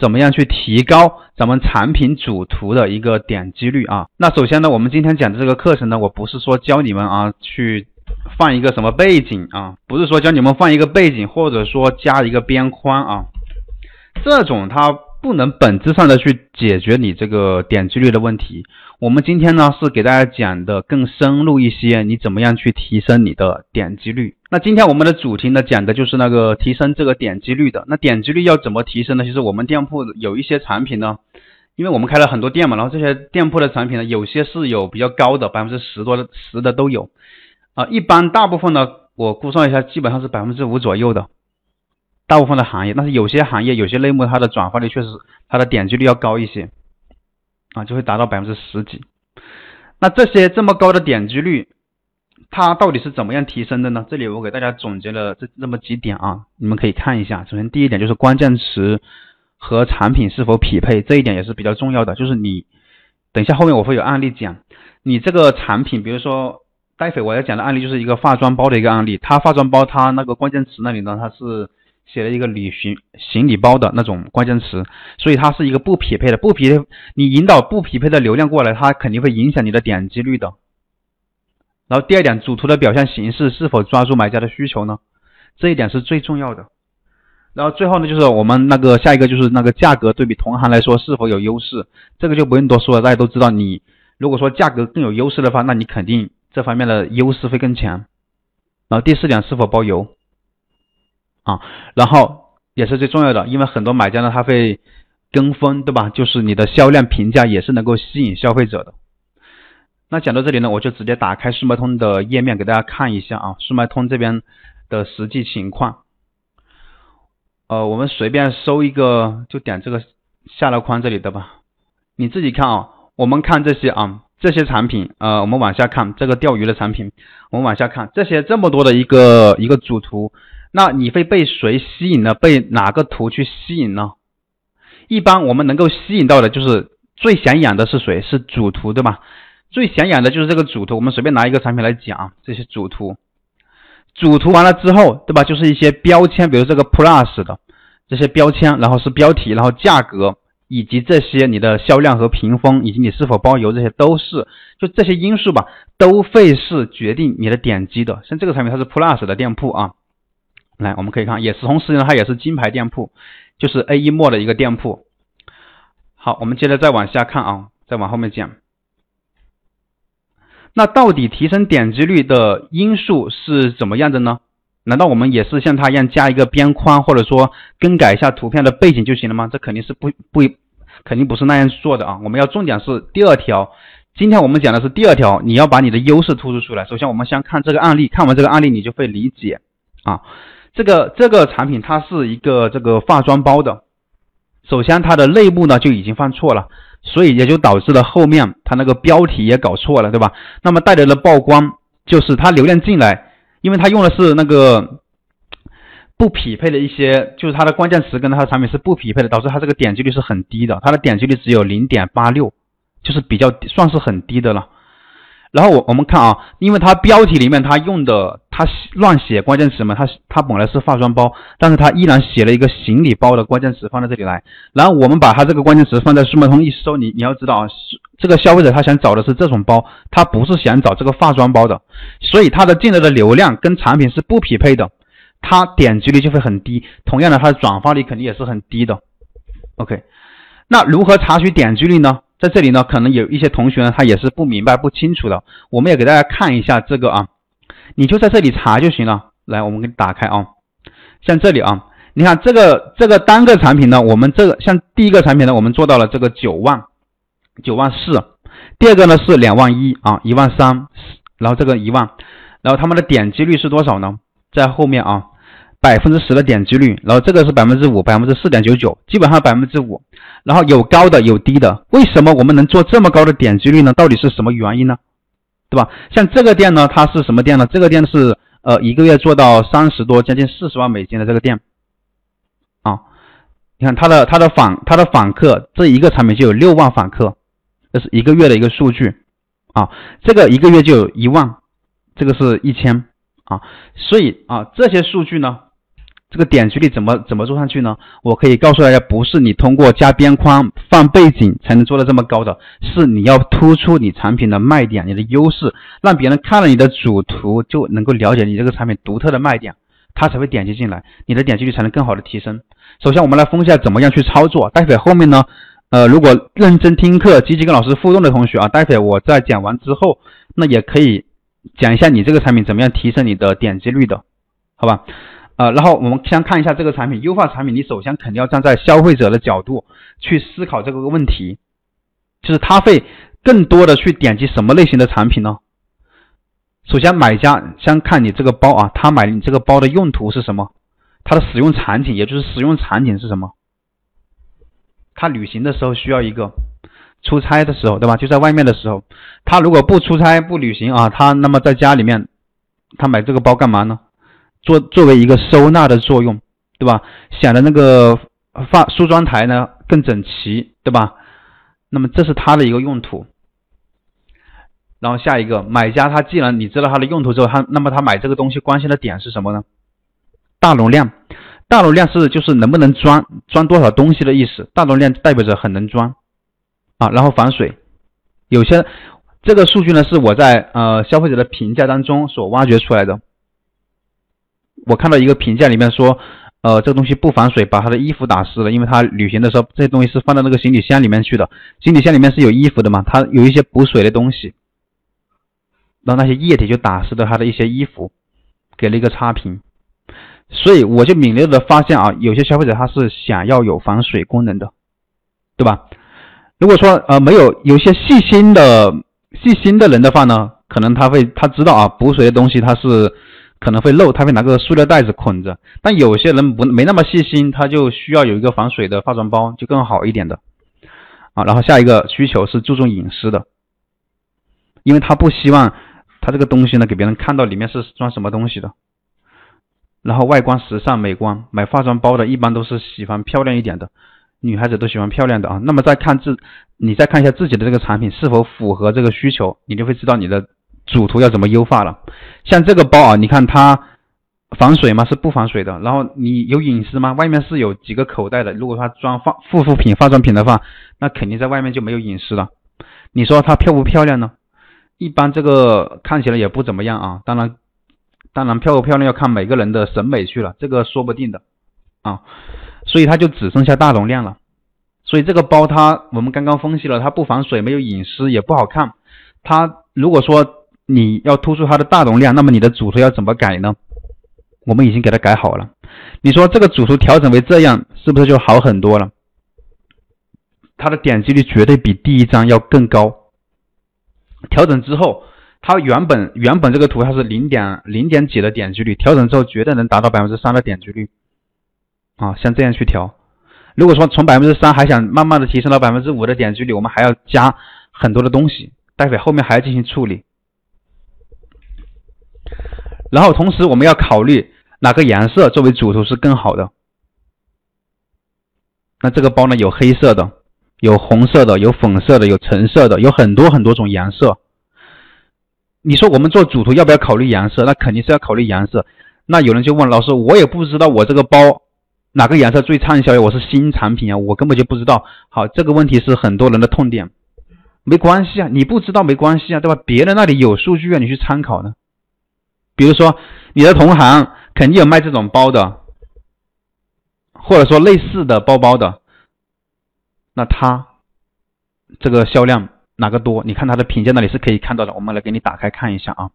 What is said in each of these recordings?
怎么样去提高咱们产品主图的一个点击率啊？那首先呢，我们今天讲的这个课程呢，我不是说教你们啊去放一个什么背景啊，不是说教你们放一个背景，或者说加一个边框啊，这种它不能本质上的去解决你这个点击率的问题。我们今天呢是给大家讲的更深入一些，你怎么样去提升你的点击率？那今天我们的主题呢讲的就是那个提升这个点击率的。那点击率要怎么提升呢？其实我们店铺有一些产品呢，因为我们开了很多店嘛，然后这些店铺的产品呢，有些是有比较高的，百分之十多的十的都有啊。一般大部分呢，我估算一下，基本上是百分之五左右的，大部分的行业。但是有些行业有些类目它的转化率确实它的点击率要高一些。啊，就会达到百分之十几。那这些这么高的点击率，它到底是怎么样提升的呢？这里我给大家总结了这这么几点啊，你们可以看一下。首先第一点就是关键词和产品是否匹配，这一点也是比较重要的。就是你等一下后面我会有案例讲，你这个产品，比如说待会我要讲的案例就是一个化妆包的一个案例，它化妆包它那个关键词那里呢，它是。写了一个旅行行李包的那种关键词，所以它是一个不匹配的，不匹配，你引导不匹配的流量过来，它肯定会影响你的点击率的。然后第二点，主图的表现形式是否抓住买家的需求呢？这一点是最重要的。然后最后呢，就是我们那个下一个就是那个价格对比同行来说是否有优势，这个就不用多说了，大家都知道，你如果说价格更有优势的话，那你肯定这方面的优势会更强。然后第四点，是否包邮？啊，然后也是最重要的，因为很多买家呢他会跟风，对吧？就是你的销量评价也是能够吸引消费者的。那讲到这里呢，我就直接打开速卖通的页面给大家看一下啊，速卖通这边的实际情况。呃，我们随便搜一个，就点这个下拉框这里的吧。你自己看啊，我们看这些啊，这些产品，呃，我们往下看这个钓鱼的产品，我们往下看这些这么多的一个一个主图。那你会被谁吸引呢？被哪个图去吸引呢？一般我们能够吸引到的就是最显眼的是谁？是主图，对吧？最显眼的就是这个主图。我们随便拿一个产品来讲，这些主图，主图完了之后，对吧？就是一些标签，比如这个 Plus 的这些标签，然后是标题，然后价格，以及这些你的销量和评分，以及你是否包邮，这些都是就这些因素吧，都会是决定你的点击的。像这个产品它是 Plus 的店铺啊。来，我们可以看，也是同时呢，它也是金牌店铺，就是 A 一墨的一个店铺。好，我们接着再往下看啊，再往后面讲。那到底提升点击率的因素是怎么样的呢？难道我们也是像他一样加一个边框，或者说更改一下图片的背景就行了吗？这肯定是不不，肯定不是那样做的啊。我们要重点是第二条，今天我们讲的是第二条，你要把你的优势突出出来。首先，我们先看这个案例，看完这个案例，你就会理解啊。这个这个产品它是一个这个化妆包的，首先它的内部呢就已经犯错了，所以也就导致了后面它那个标题也搞错了，对吧？那么带来的曝光就是它流量进来，因为它用的是那个不匹配的一些，就是它的关键词跟它的产品是不匹配的，导致它这个点击率是很低的，它的点击率只有零点八六，就是比较算是很低的了。然后我我们看啊，因为它标题里面它用的他乱写关键词嘛，他他本来是化妆包，但是他依然写了一个行李包的关键词放在这里来。然后我们把他这个关键词放在速卖通一搜，你你要知道啊，这个消费者他想找的是这种包，他不是想找这个化妆包的，所以他的进来的流量跟产品是不匹配的，它点击率就会很低。同样的，它的转化率肯定也是很低的。OK，那如何查询点击率呢？在这里呢，可能有一些同学呢，他也是不明白、不清楚的。我们也给大家看一下这个啊，你就在这里查就行了。来，我们给你打开啊，像这里啊，你看这个这个单个产品呢，我们这个像第一个产品呢，我们做到了这个九万九万四，第二个呢是两万一啊，一万三，然后这个一万，然后他们的点击率是多少呢？在后面啊。百分之十的点击率，然后这个是百分之五，百分之四点九九，基本上百分之五，然后有高的有低的。为什么我们能做这么高的点击率呢？到底是什么原因呢？对吧？像这个店呢，它是什么店呢？这个店是呃一个月做到三十多，将近四十万美金的这个店啊。你看它的它的访它的访客，这一个产品就有六万访客，这是一个月的一个数据啊。这个一个月就有一万，这个是一千啊。所以啊这些数据呢。这个点击率怎么怎么做上去呢？我可以告诉大家，不是你通过加边框、放背景才能做到这么高的，是你要突出你产品的卖点、你的优势，让别人看了你的主图就能够了解你这个产品独特的卖点，他才会点击进来，你的点击率才能更好的提升。首先，我们来分析一下怎么样去操作。待会后面呢，呃，如果认真听课、积极跟老师互动的同学啊，待会我在讲完之后，那也可以讲一下你这个产品怎么样提升你的点击率的，好吧？呃，然后我们先看一下这个产品优化产品，你首先肯定要站在消费者的角度去思考这个问题，就是他会更多的去点击什么类型的产品呢？首先，买家先看你这个包啊，他买你这个包的用途是什么？他的使用场景，也就是使用场景是什么？他旅行的时候需要一个，出差的时候，对吧？就在外面的时候，他如果不出差不旅行啊，他那么在家里面，他买这个包干嘛呢？作作为一个收纳的作用，对吧？显得那个发梳妆台呢更整齐，对吧？那么这是它的一个用途。然后下一个买家，他既然你知道它的用途之后，他那么他买这个东西关心的点是什么呢？大容量，大容量是就是能不能装装多少东西的意思。大容量代表着很能装啊，然后防水。有些这个数据呢是我在呃消费者的评价当中所挖掘出来的。我看到一个评价里面说，呃，这个东西不防水，把他的衣服打湿了，因为他旅行的时候这些东西是放到那个行李箱里面去的，行李箱里面是有衣服的嘛，它有一些补水的东西，然后那些液体就打湿了他的一些衣服，给了一个差评，所以我就敏锐的发现啊，有些消费者他是想要有防水功能的，对吧？如果说呃没有有些细心的细心的人的话呢，可能他会他知道啊补水的东西它是。可能会漏，他会拿个塑料袋子捆着。但有些人不没那么细心，他就需要有一个防水的化妆包，就更好一点的啊。然后下一个需求是注重隐私的，因为他不希望他这个东西呢给别人看到里面是装什么东西的。然后外观时尚美观，买化妆包的一般都是喜欢漂亮一点的，女孩子都喜欢漂亮的啊。那么再看自，你再看一下自己的这个产品是否符合这个需求，你就会知道你的。主图要怎么优化了？像这个包啊，你看它防水吗？是不防水的。然后你有隐私吗？外面是有几个口袋的。如果它装化护肤品、化妆品的话，那肯定在外面就没有隐私了。你说它漂不漂亮呢？一般这个看起来也不怎么样啊。当然，当然漂不漂亮要看每个人的审美去了，这个说不定的啊。所以它就只剩下大容量了。所以这个包它我们刚刚分析了，它不防水，没有隐私，也不好看。它如果说你要突出它的大容量，那么你的主图要怎么改呢？我们已经给它改好了。你说这个主图调整为这样，是不是就好很多了？它的点击率绝对比第一张要更高。调整之后，它原本原本这个图它是零点零点几的点击率，调整之后绝对能达到百分之三的点击率。啊，像这样去调。如果说从百分之三还想慢慢的提升到百分之五的点击率，我们还要加很多的东西，待会后面还要进行处理。然后同时我们要考虑哪个颜色作为主图是更好的。那这个包呢有黑色的，有红色的，有粉色的，有橙色的，有很多很多种颜色。你说我们做主图要不要考虑颜色？那肯定是要考虑颜色。那有人就问老师，我也不知道我这个包哪个颜色最畅销呀？我是新产品啊，我根本就不知道。好，这个问题是很多人的痛点。没关系啊，你不知道没关系啊，对吧？别人那里有数据啊，你去参考呢。比如说，你的同行肯定有卖这种包的，或者说类似的包包的，那他这个销量哪个多？你看他的评价那里是可以看到的。我们来给你打开看一下啊。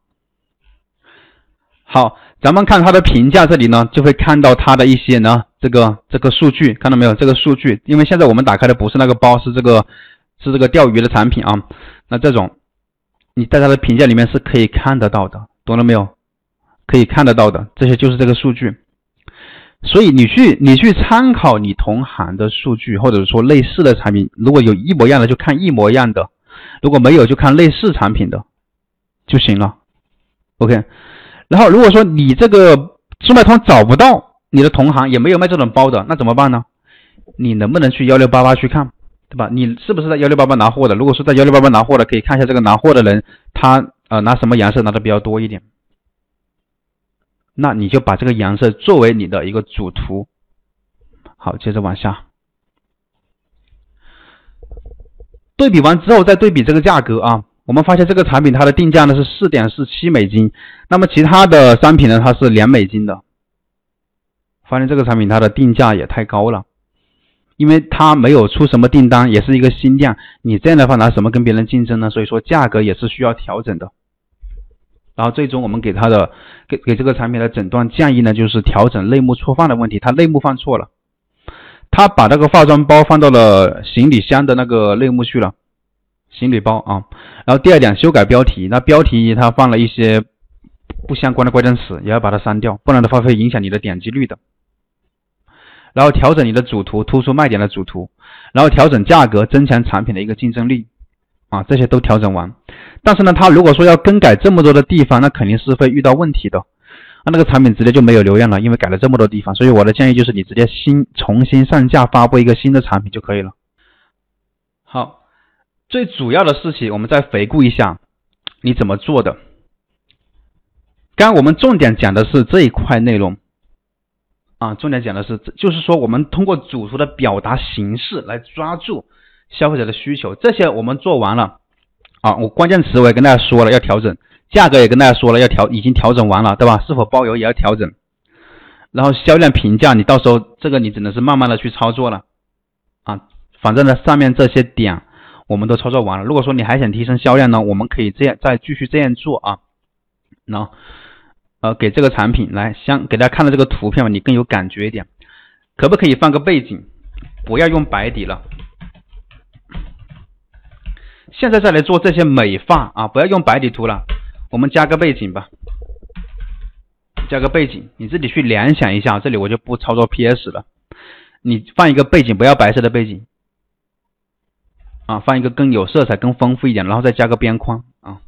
好，咱们看他的评价这里呢，就会看到他的一些呢，这个这个数据看到没有？这个数据，因为现在我们打开的不是那个包，是这个是这个钓鱼的产品啊。那这种你在他的评价里面是可以看得到的，懂了没有？可以看得到的，这些就是这个数据，所以你去你去参考你同行的数据，或者说类似的产品，如果有一模一样的就看一模一样的，如果没有就看类似产品的就行了。OK，然后如果说你这个速卖通找不到你的同行，也没有卖这种包的，那怎么办呢？你能不能去幺六八八去看，对吧？你是不是在幺六八八拿货的？如果是在幺六八八拿货的，可以看一下这个拿货的人，他呃拿什么颜色拿的比较多一点。那你就把这个颜色作为你的一个主图。好，接着往下，对比完之后再对比这个价格啊，我们发现这个产品它的定价呢是四点四七美金，那么其他的商品呢它是两美金的，发现这个产品它的定价也太高了，因为它没有出什么订单，也是一个新店，你这样的话拿什么跟别人竞争呢？所以说价格也是需要调整的。然后最终我们给他的给给这个产品的诊断建议呢，就是调整类目错放的问题。他类目放错了，他把那个化妆包放到了行李箱的那个类目去了，行李包啊。然后第二点，修改标题，那标题他放了一些不相关的关键词，也要把它删掉，不然的话会影响你的点击率的。然后调整你的主图，突出卖点的主图，然后调整价格，增强产品的一个竞争力。啊，这些都调整完，但是呢，他如果说要更改这么多的地方，那肯定是会遇到问题的，那那个产品直接就没有流量了，因为改了这么多地方。所以我的建议就是你直接新重新上架发布一个新的产品就可以了。好，最主要的事情我们再回顾一下你怎么做的。刚我们重点讲的是这一块内容啊，重点讲的是就是说我们通过主图的表达形式来抓住。消费者的需求，这些我们做完了啊。我关键词我也跟大家说了要调整，价格也跟大家说了要调，已经调整完了，对吧？是否包邮也要调整。然后销量评价，你到时候这个你只能是慢慢的去操作了啊。反正呢，上面这些点我们都操作完了。如果说你还想提升销量呢，我们可以这样再继续这样做啊。那呃，给这个产品来相给大家看的这个图片，你更有感觉一点。可不可以放个背景？不要用白底了。现在再来做这些美发啊，不要用白底图了，我们加个背景吧，加个背景，你自己去联想一下，这里我就不操作 PS 了，你放一个背景，不要白色的背景，啊，放一个更有色彩、更丰富一点，然后再加个边框啊。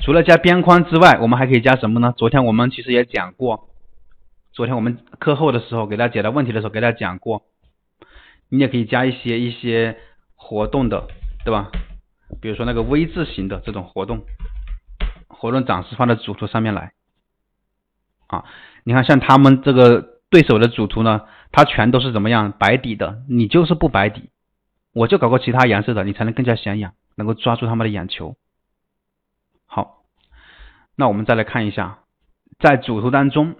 除了加边框之外，我们还可以加什么呢？昨天我们其实也讲过。昨天我们课后的时候给大家解答问题的时候给大家讲过，你也可以加一些一些活动的，对吧？比如说那个 V 字形的这种活动，活动展示放在主图上面来。啊，你看像他们这个对手的主图呢，它全都是怎么样白底的，你就是不白底，我就搞个其他颜色的，你才能更加显眼，能够抓住他们的眼球。好，那我们再来看一下，在主图当中。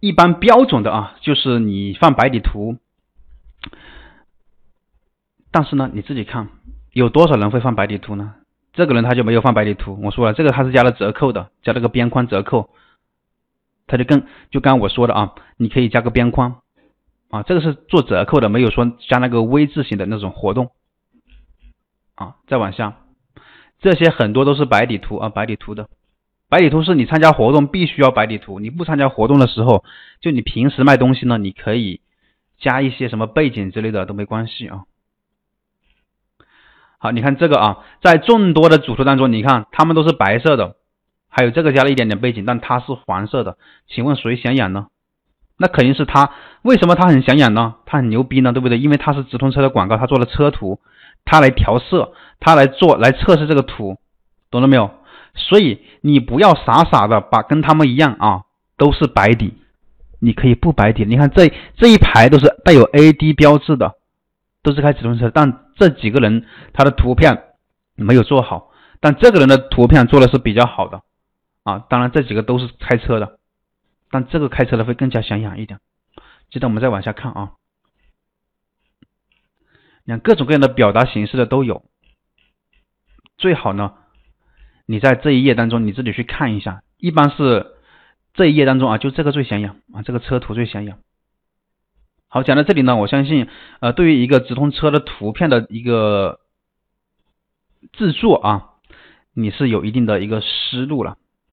一般标准的啊，就是你放白底图，但是呢，你自己看有多少人会放白底图呢？这个人他就没有放白底图。我说了，这个他是加了折扣的，加了个边框折扣，他就跟就刚刚我说的啊，你可以加个边框啊，这个是做折扣的，没有说加那个 V 字形的那种活动啊。再往下，这些很多都是白底图啊，白底图的。白底图是你参加活动必须要白底图，你不参加活动的时候，就你平时卖东西呢，你可以加一些什么背景之类的都没关系啊。好，你看这个啊，在众多的主图当中，你看他们都是白色的，还有这个加了一点点背景，但它是黄色的，请问谁想养呢？那肯定是他。为什么他很想养呢？他很牛逼呢，对不对？因为他是直通车的广告，他做了车图，他来调色，他来做来测试这个图，懂了没有？所以你不要傻傻的把跟他们一样啊，都是白底，你可以不白底。你看这这一排都是带有 AD 标志的，都是开直通车，但这几个人他的图片没有做好，但这个人的图片做的是比较好的啊。当然这几个都是开车的，但这个开车的会更加显眼一点。接着我们再往下看啊，你看各种各样的表达形式的都有，最好呢。你在这一页当中，你自己去看一下，一般是这一页当中啊，就这个最显眼啊，这个车图最显眼。好，讲到这里呢，我相信呃，对于一个直通车的图片的一个制作啊，你是有一定的一个思路了。